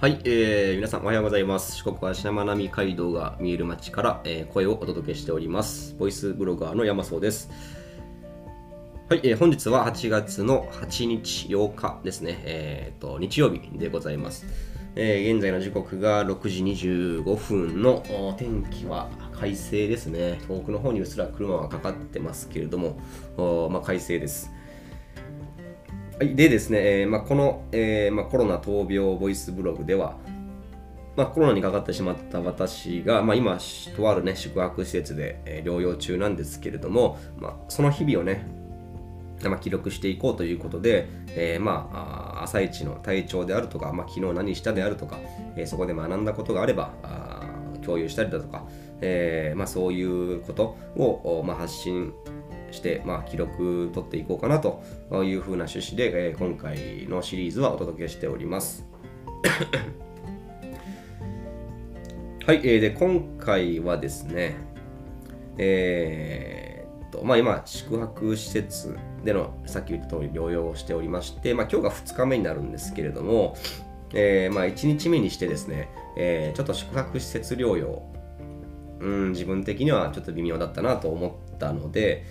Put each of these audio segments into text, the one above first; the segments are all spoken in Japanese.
はい、えー、皆さんおはようございます。四国はしまなみ海道が見える街から、えー、声をお届けしております。ボイスブロガーの山荘です。はい、えー、本日は8月の8日8日ですね、えーと、日曜日でございます。えー、現在の時刻が6時25分の天気は快晴ですね。遠くの方にうっすら車はかかってますけれども、まあ、快晴です。はい、でですね、えーまあ、この、えーまあ、コロナ闘病ボイスブログでは、まあ、コロナにかかってしまった私が、まあ、今、とある、ね、宿泊施設で、え、療養中なんですけれども、まあ、その日々をね、まあ、記録していこうということで、えー、まあ、朝一の体調であるとか、まあ、昨日何したであるとか、えー、そこで学んだことがあれば、あ共有したりだとか、えーまあ、そういうことを、まあ、発信して、まあ、記録取っていこうかなというふうな趣旨で、えー、今回のシリーズはお届けしております。はい、えー、で今回はですね、えー、っとまあ、今、宿泊施設でのさっき言った通り療養をしておりまして、まあ、今日が2日目になるんですけれども、えーまあ、1日目にしてですね、えー、ちょっと宿泊施設療養、うん、自分的にはちょっと微妙だったなと思ったので、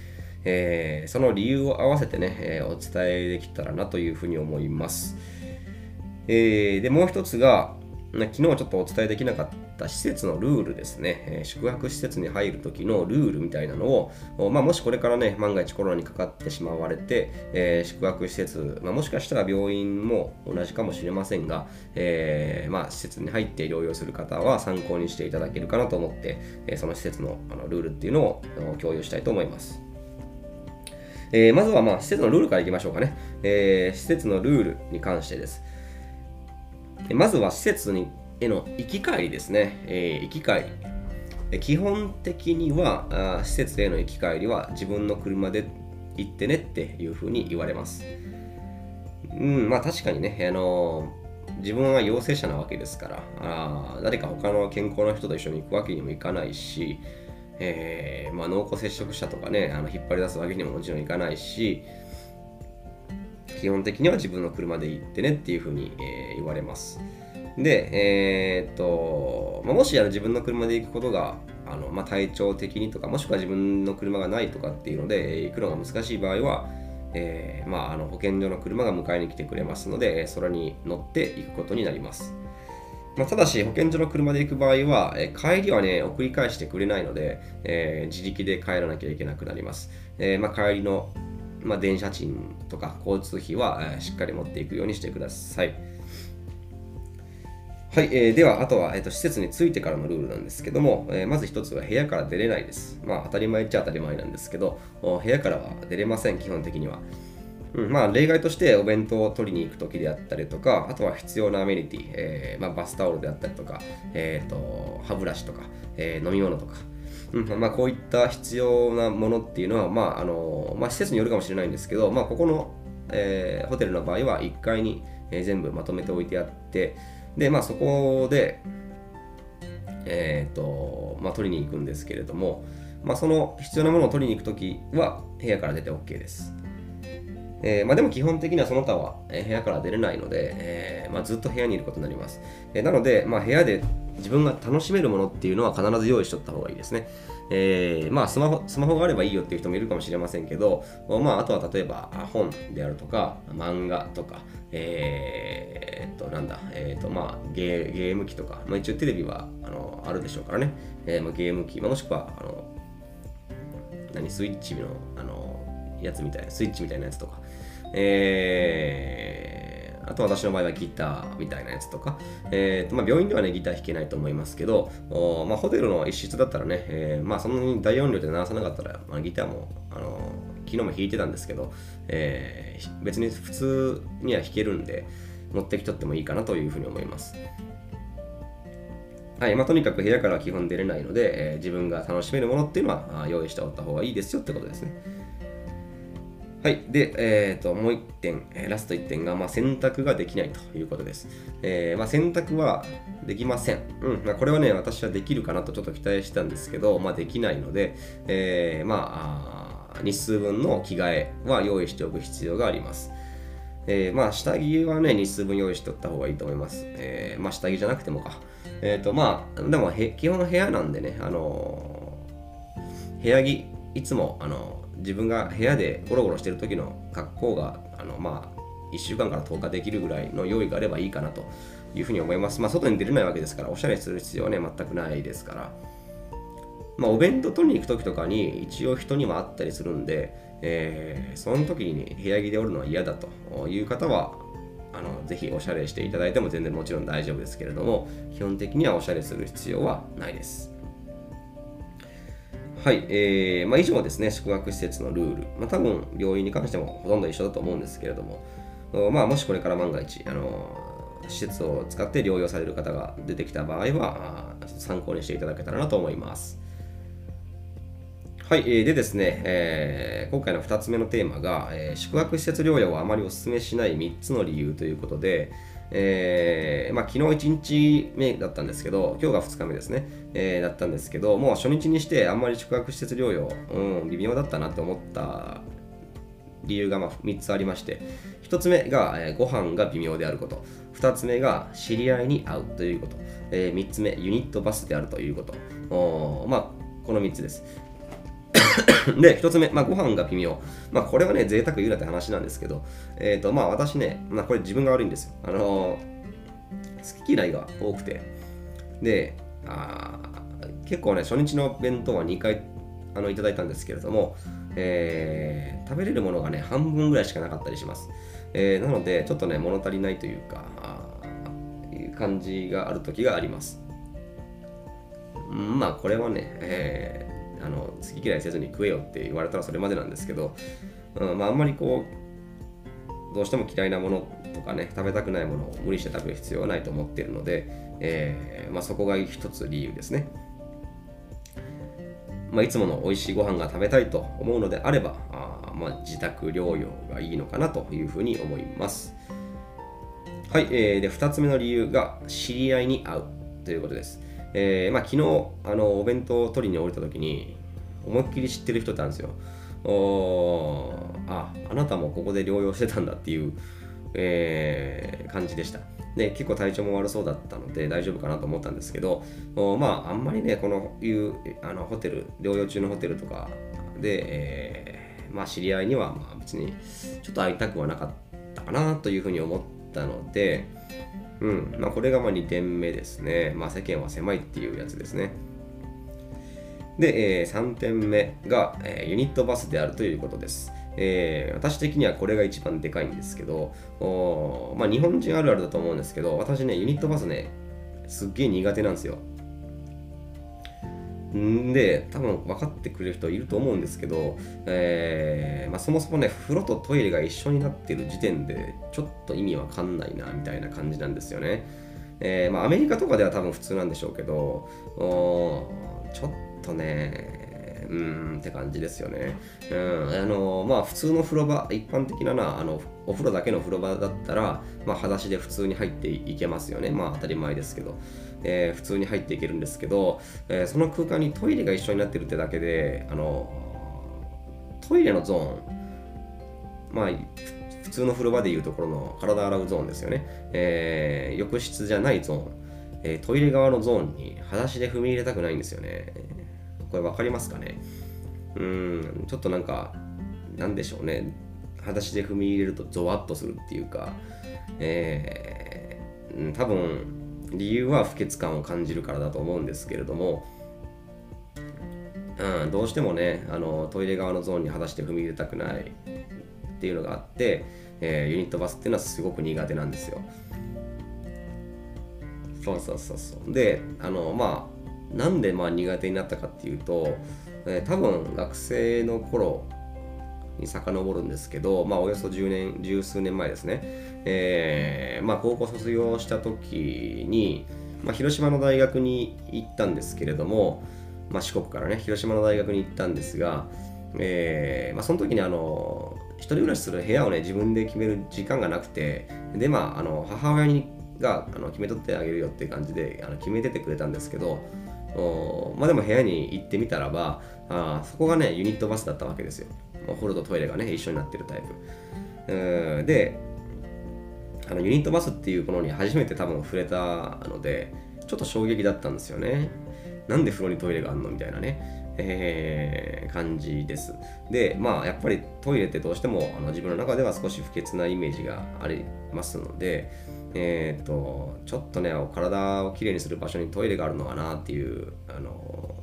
えー、その理由を合わせてね、えー、お伝えできたらなというふうに思います。えー、で、もう一つが、昨日ちょっとお伝えできなかった施設のルールですね、え、宿泊施設に入る時のルールみたいなのを、まあ、もしこれからね、万が一コロナにかかってしまわれて、えー、宿泊施設、まあ、もしかしたら病院も同じかもしれませんが、えー、まあ、施設に入って療養する方は参考にしていただけるかなと思って、えその施設のあのルールっていうのを共有したいと思います。えー、まずはまあ施設のルールからいきましょうかね。えー、施設のルールに関してです。まずは施設にへの行き帰りですね。えー、行き帰り。基本的にはあ施設への行き帰りは自分の車で行ってねっていうふうに言われます。うん、まあ確かにね、あの、自分は陽性者なわけですから、あ誰か他の健康な人と一緒に行くわけにもいかないし、えー、まあ、濃厚接触者とかねあの引っ張り出すわけにももちろんいかないし基本的には自分の車で行ってねっていうふうに、えー、言われますで、えー、っとまあ、もしあの自分の車で行くことがあの、まあ、体調的にとかもしくは自分の車がないとかっていうので行くのが難しい場合はえー、まあ、あの保健所の車が迎えに来てくれますので、それに乗って行くことになります。まあ、ただし、保健所の車で行く場合は、え帰りはね、送り返してくれないので、えー、自力で帰らなきゃいけなくなります。えー、まあ、帰りの、まあ、電車賃とか交通費は、え、しっかり持っていくようにしてください。はい、えー、では、あとは、えーと、施設に着いてからのルールなんですけども、えー、まず一つは部屋から出れないです。まあ、当たり前っちゃ当たり前なんですけど、部屋からは出れません、基本的には。うん、まあ例外としてお弁当を取りに行く時であったりとか、あとは必要なアメニティ、えーまあ、バスタオルであったりとか、えーと、歯ブラシとか、えー、飲み物とか、うんまあ、こういった必要なものっていうのは、まああのまあ、施設によるかもしれないんですけど、まあ、ここの、えー、ホテルの場合は1階に、全部まとめておいてあって、で、まあ、そこで、えーとまあ、取りに行くんですけれども、まあ、その必要なものを取りに行くときは部屋から出て OK です。えー、まあ、でも基本的にはその他は、え部屋から出れないので、えー、まあ、ずっと部屋にいることになります。えなので、まあ、部屋で自分が楽しめるものっていうのは必ず用意しとった方がいいですね。えー、まあスマホ、スマホがあればいいよっていう人もいるかもしれませんけど、まあ、あとは例えば本であるとか、漫画とか、えー、っと、なんだ、えー、っと、まあゲー、ゲーム機とか、まあ、一応テレビはあのあるでしょうからね、えーまあ、ゲーム機、まあ、もしくは、あの、何、スイッチの、あの、やつみたいな、スイッチみたいなやつとか、えー、あと私の場合はギターみたいなやつとか、えーとまあ、病院ではねギター弾けないと思いますけど、おまあ、ホテルの一室だったらね、えー、まあ、そんなに大音量で鳴らさなかったら、まあ、ギターも、あの昨日も弾いてたんですけど、えー、別に普通には弾けるんで持ってきとってもいいかなというふうに思います。はいまあ、とにかく部屋からは基本出れないので、えー、自分が楽しめるものっていうのは用意しておった方がいいですよってことですね。はい。で、えー、と、もう1点、ラスト1点が、まあ、選択ができないということです。えー、まあ、選択はできません。うん。まあ、これはね、私はできるかなとちょっと期待したんですけど、まあ、できないので、えー、まあ、日数分の着替えは用意しておく必要があります。えー、まあ下着はね、日数分用意しておった方がいいと思います。えー、まあ下着じゃなくてもか。えっ、ー、とまあ、でも基本部屋なんでね、あの、部屋着、いつも、あの、自分が部屋でゴロゴロしてる時の格好が、あのまあ、1週間から10日できるぐらいの用意があればいいかなというふうに思います。まあ、外に出れないわけですから、おしゃれする必要はね、全くないですから。まあ、お弁当取りに行く時とかに一応人にはあったりするんで、えー、その時に部屋着でおるのは嫌だという方は、あのぜひおしゃれしていただいても全然もちろん大丈夫ですけれども、基本的にはおしゃれする必要はないです。はい、えーまあ、以上ですね、宿泊施設のルール。まあ、多分、病院に関してもほとんど一緒だと思うんですけれども、まあ、もしこれから万が一、あの施設を使って療養される方が出てきた場合は、参考にしていただけたらなと思います。はい、でですね、えー、今回の2つ目のテーマが、えー、宿泊施設療養をあまりお勧めしない3つの理由ということで、えーまあ、昨日1日目だったんですけど、今日が2日目ですね、えー、だったんですけど、もう初日にしてあんまり宿泊施設療養、うん、微妙だったなって思った理由がま3つありまして、1つ目が、えー、ご飯が微妙であること、2つ目が知り合いに会うということ、えー、3つ目、ユニットバスであるということ、おまあ、この3つです。で、1つ目、まあ、ご飯が微妙。まあ、これはね、贅沢言うなって話なんですけど、えっ、ー、と、まあ、私ね、まあ、これ自分が悪いんですよ。あのー、好き嫌いが多くて。で、あ結構ね、初日の弁当は2回あのいただいたんですけれども、えー、食べれるものがね、半分ぐらいしかなかったりします。えー、なので、ちょっとね、物足りないというか、いう感じがある時があります。まあ、これはね、え、あの好き嫌いせずに食えよって言われたらそれまでなんですけど、うんまあ、あんまりこう、どうしても嫌いなものとかね、食べたくないものを無理して食べる必要はないと思っているので、えーまあ、そこが一つ理由ですね。まあ、いつもの美味しいご飯が食べたいと思うのであれば、あまあ、自宅療養がいいのかなというふうに思います。はい、えー、で2つ目の理由が知り合いに会うということです。えーまあ、昨日あのお弁当を取りに降りた時に思いっきり知ってる人いたんですよ。おああなたもここで療養してたんだっていう、えー、感じでした。で結構体調も悪そうだったので大丈夫かなと思ったんですけどおまああんまりねこのいうあのホテル療養中のホテルとかで、えー、まあ知り合いにはまあ別にちょっと会いたくはなかったかなというふうに思ったのでうん。まあこれがまあ2点目ですね。まあ世間は狭いっていうやつですね。で、えー、3点目が、えー、ユニットバスであるということです。えー、私的にはこれが一番でかいんですけど、おまあ、日本人あるあるだと思うんですけど、私ね、ユニットバスね、すっげえ苦手なんですよ。んで、多分分かってくれる人いると思うんですけど、えーまあ、そもそもね、風呂とトイレが一緒になってる時点で、ちょっと意味わかんないな、みたいな感じなんですよね。えーまあ、アメリカとかでは多分普通なんでしょうけど、ちょっとね、うーんって感じですよね。うん、あのまあ普通の風呂場、一般的なな、あのお風呂だけの風呂場だったら、まあ裸足で普通に入っていけますよね。まあ当たり前ですけど。えー、普通に入っていけるんですけど、えー、その空間にトイレが一緒になってるってだけで、あのトイレのゾーン、まあ普通の風呂場でいうところの体洗うゾーンですよね。えー、浴室じゃないゾーン、えー、トイレ側のゾーンに裸足で踏み入れたくないんですよね。これ分かりますかね？うん、ちょっとなんか、なんでしょうね。裸足で踏み入れるとゾワッとするっていうか、えー、多分、理由は不潔感を感じるからだと思うんですけれども、うん、どうしてもねあのトイレ側のゾーンに裸足で踏み入れたくないっていうのがあって、えー、ユニットバスっていうのはすごく苦手なんですよ。そうそうそうそう。で、あのまあなんでまあ苦手になったかっていうと、えー、多分学生の頃に遡るんですけど、まあ、およそ10年、十数年前ですね、えー、まあ、高校卒業した時に、まあ、広島の大学に行ったんですけれども、まあ、四国からね、広島の大学に行ったんですが、えーまあ、その時にあの一人暮らしする部屋をね自分で決める時間がなくてでまああの母親にがあの決めとってあげるよっていう感じであの決めててくれたんですけどまあでも部屋に行ってみたらばあそこがねユニットバスだったわけですよ。お風呂とトイレがね一緒になってるタイプ。であのユニットバスっていうものに初めて多分触れたのでちょっと衝撃だったんですよね。なんで風呂にトイレがあんのみたいなね。えー、感じです。で、まあ、やっぱりトイレってどうしてもあの自分の中では少し不潔なイメージがありますので、えっ、ー、と、ちょっとね、体をきれいにする場所にトイレがあるのかなっていう、あの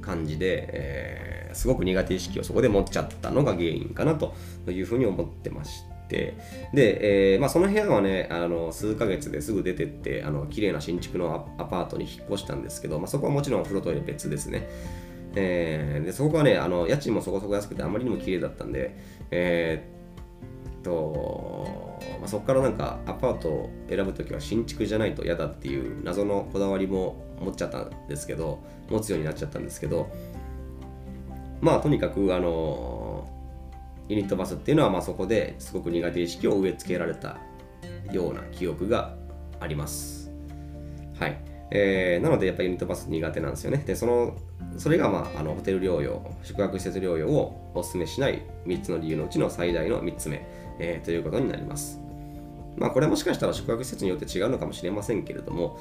感じで、えー、すごく苦手意識をそこで持っちゃったのが原因かなというふうに思ってまして、で、えー、まあ、その部屋はね、あの数ヶ月ですぐ出てって、あの綺麗な新築のアパートに引っ越したんですけど、まあ、そこはもちろんお風呂トイレ別ですね。えー、でそこはね、あの家賃もそこそこ安くてあまりにも綺麗だったんで、えー、っと、まあ、そこからなんかアパートを選ぶときは新築じゃないと嫌だっていう謎のこだわりも持っちゃったんですけど、持つようになっちゃったんですけど、まあとにかくあのユニットバスっていうのはまあそこですごく苦手意識を植え付けられたような記憶があります。はい。えー、なのでやっぱりユニットバス苦手なんですよね。で、そのそれが、まあ、あのホテル療養、宿泊施設療養をお勧めしない3つの理由のうちの最大の3つ目、えー、ということになります。まあ、これはもしかしたら宿泊施設によって違うのかもしれませんけれども、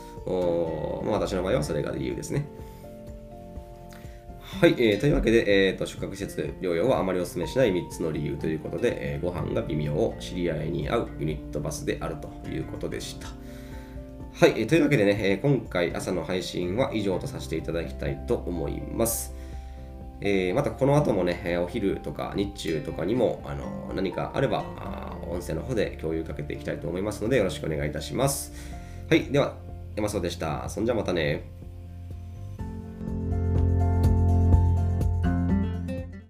まあ、私の場合はそれが理由ですね。はい、えー、というわけで、えーと、宿泊施設療養はあまりお勧めしない3つの理由ということで、えー、ご飯が微妙、知り合いに合うユニットバスであるということでした。はいえ、というわけでね、え今回朝の配信は以上とさせていただきたいと思います。えー、またこの後もね、お昼とか日中とかにもあの何かあれば、音声の方で共有かけていきたいと思いますので、よろしくお願いいたします。はい、では、山荘でした。そんじゃまたね。